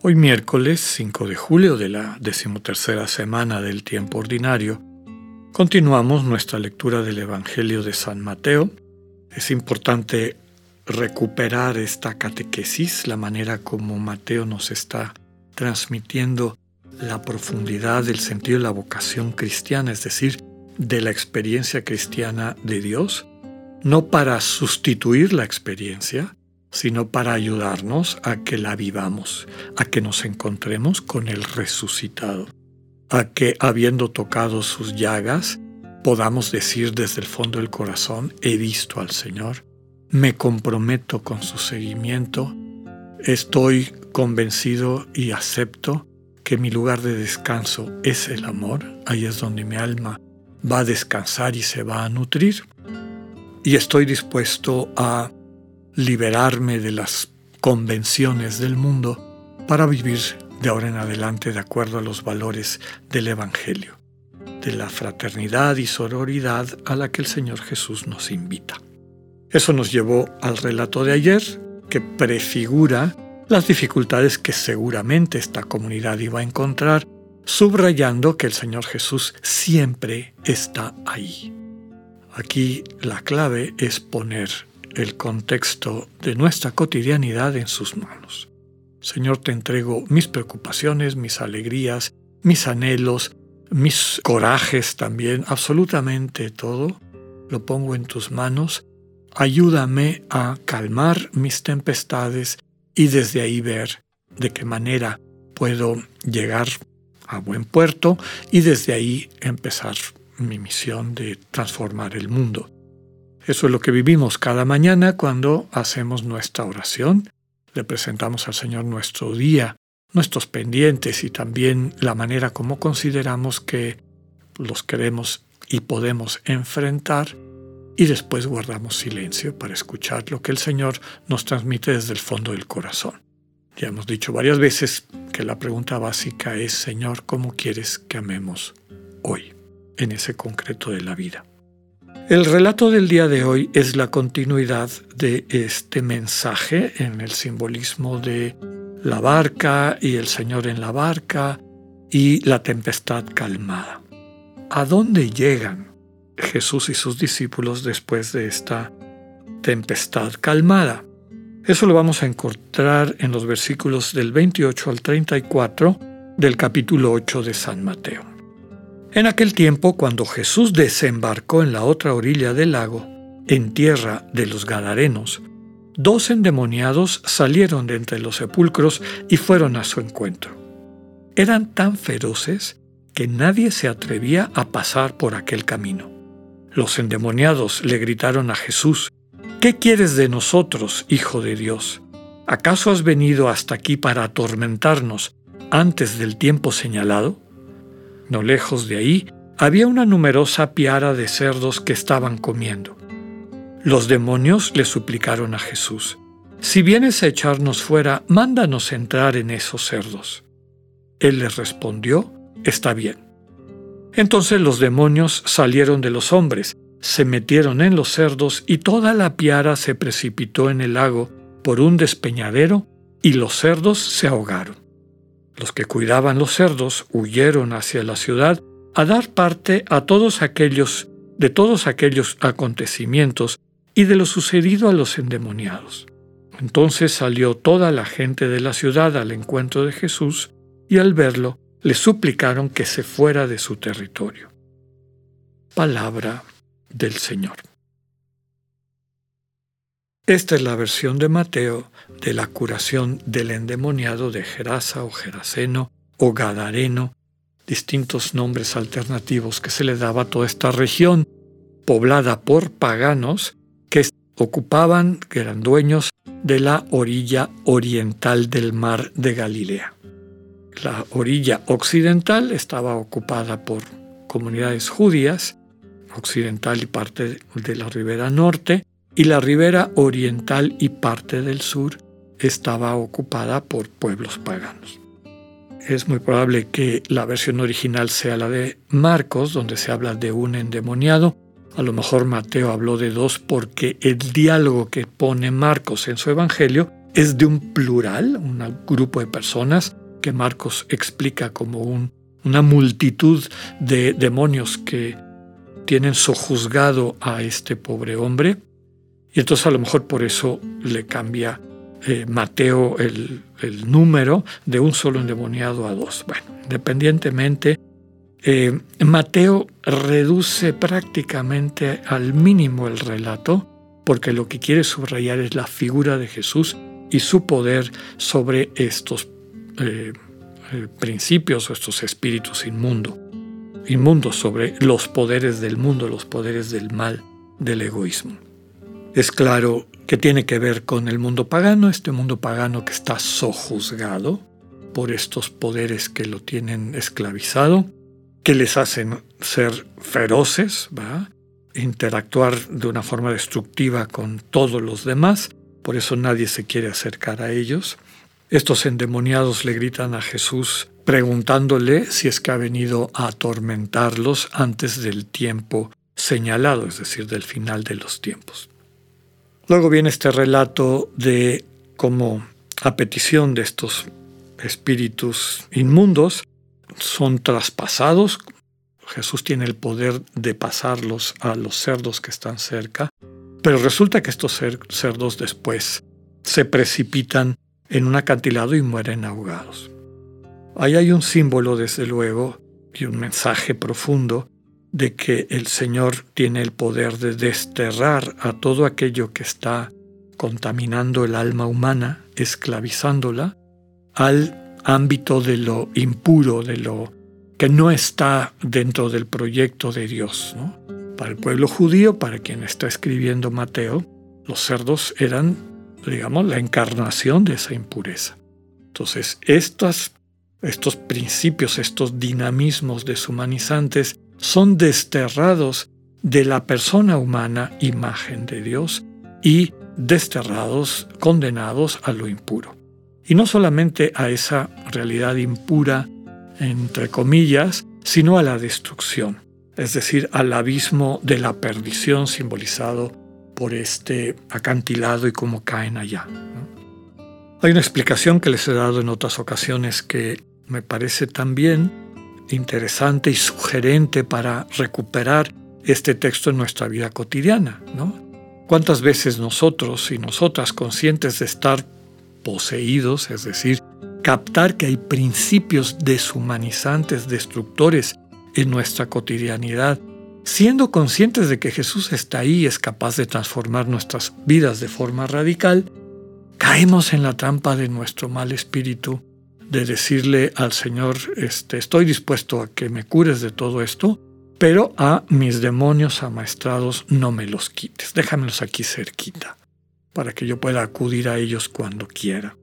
Hoy miércoles 5 de julio de la decimotercera semana del tiempo ordinario, continuamos nuestra lectura del Evangelio de San Mateo. Es importante recuperar esta catequesis, la manera como Mateo nos está transmitiendo la profundidad del sentido de la vocación cristiana, es decir, de la experiencia cristiana de Dios no para sustituir la experiencia, sino para ayudarnos a que la vivamos, a que nos encontremos con el resucitado, a que habiendo tocado sus llagas, podamos decir desde el fondo del corazón, he visto al Señor, me comprometo con su seguimiento, estoy convencido y acepto que mi lugar de descanso es el amor, ahí es donde mi alma va a descansar y se va a nutrir y estoy dispuesto a liberarme de las convenciones del mundo para vivir de ahora en adelante de acuerdo a los valores del Evangelio, de la fraternidad y sororidad a la que el Señor Jesús nos invita. Eso nos llevó al relato de ayer, que prefigura las dificultades que seguramente esta comunidad iba a encontrar, subrayando que el Señor Jesús siempre está ahí. Aquí la clave es poner el contexto de nuestra cotidianidad en sus manos. Señor, te entrego mis preocupaciones, mis alegrías, mis anhelos, mis corajes también, absolutamente todo, lo pongo en tus manos. Ayúdame a calmar mis tempestades y desde ahí ver de qué manera puedo llegar a buen puerto y desde ahí empezar mi misión de transformar el mundo. Eso es lo que vivimos cada mañana cuando hacemos nuestra oración, le presentamos al Señor nuestro día, nuestros pendientes y también la manera como consideramos que los queremos y podemos enfrentar y después guardamos silencio para escuchar lo que el Señor nos transmite desde el fondo del corazón. Ya hemos dicho varias veces que la pregunta básica es, Señor, ¿cómo quieres que amemos hoy? en ese concreto de la vida. El relato del día de hoy es la continuidad de este mensaje en el simbolismo de la barca y el Señor en la barca y la tempestad calmada. ¿A dónde llegan Jesús y sus discípulos después de esta tempestad calmada? Eso lo vamos a encontrar en los versículos del 28 al 34 del capítulo 8 de San Mateo. En aquel tiempo, cuando Jesús desembarcó en la otra orilla del lago, en tierra de los Gadarenos, dos endemoniados salieron de entre los sepulcros y fueron a su encuentro. Eran tan feroces que nadie se atrevía a pasar por aquel camino. Los endemoniados le gritaron a Jesús, ¿Qué quieres de nosotros, Hijo de Dios? ¿Acaso has venido hasta aquí para atormentarnos antes del tiempo señalado? No lejos de ahí había una numerosa piara de cerdos que estaban comiendo. Los demonios le suplicaron a Jesús, Si vienes a echarnos fuera, mándanos entrar en esos cerdos. Él les respondió, Está bien. Entonces los demonios salieron de los hombres, se metieron en los cerdos y toda la piara se precipitó en el lago por un despeñadero y los cerdos se ahogaron. Los que cuidaban los cerdos huyeron hacia la ciudad a dar parte a todos aquellos de todos aquellos acontecimientos y de lo sucedido a los endemoniados. Entonces salió toda la gente de la ciudad al encuentro de Jesús y al verlo le suplicaron que se fuera de su territorio. Palabra del Señor. Esta es la versión de Mateo de la curación del endemoniado de Gerasa o Geraseno o Gadareno, distintos nombres alternativos que se le daba a toda esta región, poblada por paganos que ocupaban, que eran dueños de la orilla oriental del mar de Galilea. la orilla occidental estaba ocupada por comunidades judías, occidental y parte de la ribera norte, y la ribera oriental y parte del sur estaba ocupada por pueblos paganos. Es muy probable que la versión original sea la de Marcos, donde se habla de un endemoniado. A lo mejor Mateo habló de dos porque el diálogo que pone Marcos en su Evangelio es de un plural, un grupo de personas que Marcos explica como una multitud de demonios que tienen sojuzgado a este pobre hombre. Y entonces a lo mejor por eso le cambia eh, Mateo el, número de un solo endemoniado a dos. Bueno, independientemente, eh, Mateo reduce prácticamente al mínimo el relato porque lo que quiere subrayar es la figura de Jesús y su poder sobre estos eh, principios o estos espíritus inmundos, inmundos sobre los poderes del mundo, los poderes del mal, del egoísmo. Es claro que tiene que ver con el mundo pagano, este mundo pagano que está sojuzgado por estos poderes que lo tienen esclavizado, que les hacen ser feroces, interactuar de una forma destructiva con todos los demás, por eso nadie se quiere acercar a ellos. Estos endemoniados le gritan a Jesús preguntándole si es que ha venido a atormentarlos antes del tiempo señalado, es decir, del final de los tiempos. Luego viene este relato de cómo a petición de estos espíritus inmundos son traspasados. Jesús tiene el poder de pasarlos a los cerdos que están cerca, pero resulta que estos cerdos después se precipitan en un acantilado y mueren ahogados. Ahí hay un símbolo, desde luego, y un mensaje profundo de que el Señor tiene el poder de desterrar a todo aquello que está contaminando el alma humana, esclavizándola, al ámbito de lo impuro, de lo que no está dentro del proyecto de Dios. Para el pueblo judío, para quien está escribiendo Mateo, los cerdos eran, digamos, la encarnación de esa impureza. Entonces, estos principios, estos dinamismos deshumanizantes, son desterrados de la persona humana, imagen de Dios, y desterrados, condenados a lo impuro. Y no solamente a esa realidad impura, entre comillas, sino a la destrucción, es decir, al abismo de la perdición simbolizado por este acantilado y cómo caen allá. Hay una explicación que les he dado en otras ocasiones que me parece también interesante y sugerente para recuperar este texto en nuestra vida cotidiana, ¿no? ¿Cuántas veces nosotros y nosotras conscientes de estar poseídos, es decir, captar que hay principios deshumanizantes, destructores en nuestra cotidianidad, siendo conscientes de que Jesús está ahí y es capaz de transformar nuestras vidas de forma radical, caemos en la trampa de nuestro mal espíritu de decirle al Señor, este, estoy dispuesto a que me cures de todo esto, pero a mis demonios amaestrados no me los quites, déjamelos aquí cerquita, para que yo pueda acudir a ellos cuando quiera.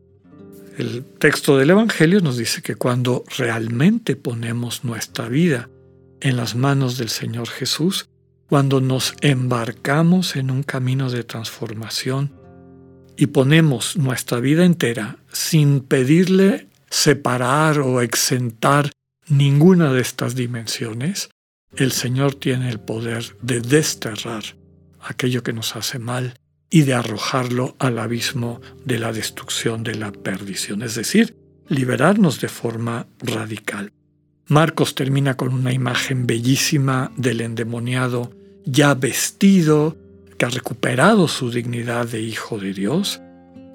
El texto del Evangelio nos dice que cuando realmente ponemos nuestra vida en las manos del Señor Jesús, cuando nos embarcamos en un camino de transformación y ponemos nuestra vida entera sin pedirle separar o exentar ninguna de estas dimensiones, el Señor tiene el poder de desterrar aquello que nos hace mal y de arrojarlo al abismo de la destrucción, de la perdición, es decir, liberarnos de forma radical. Marcos termina con una imagen bellísima del endemoniado ya vestido, que ha recuperado su dignidad de hijo de Dios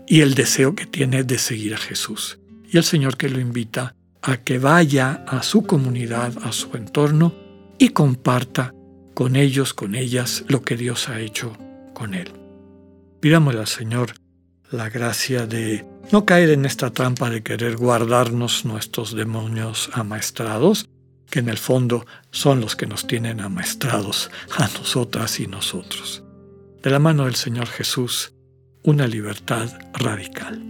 y el deseo que tiene de seguir a Jesús y el Señor que lo invita a que vaya a su comunidad, a su entorno y comparta con ellos, con ellas, lo que Dios ha hecho con él. Pidámosle al Señor la gracia de no caer en esta trampa de querer guardarnos nuestros demonios amaestrados, que en el fondo son los que nos tienen amaestrados a nosotras y nosotros. De la mano del Señor Jesús, una libertad radical.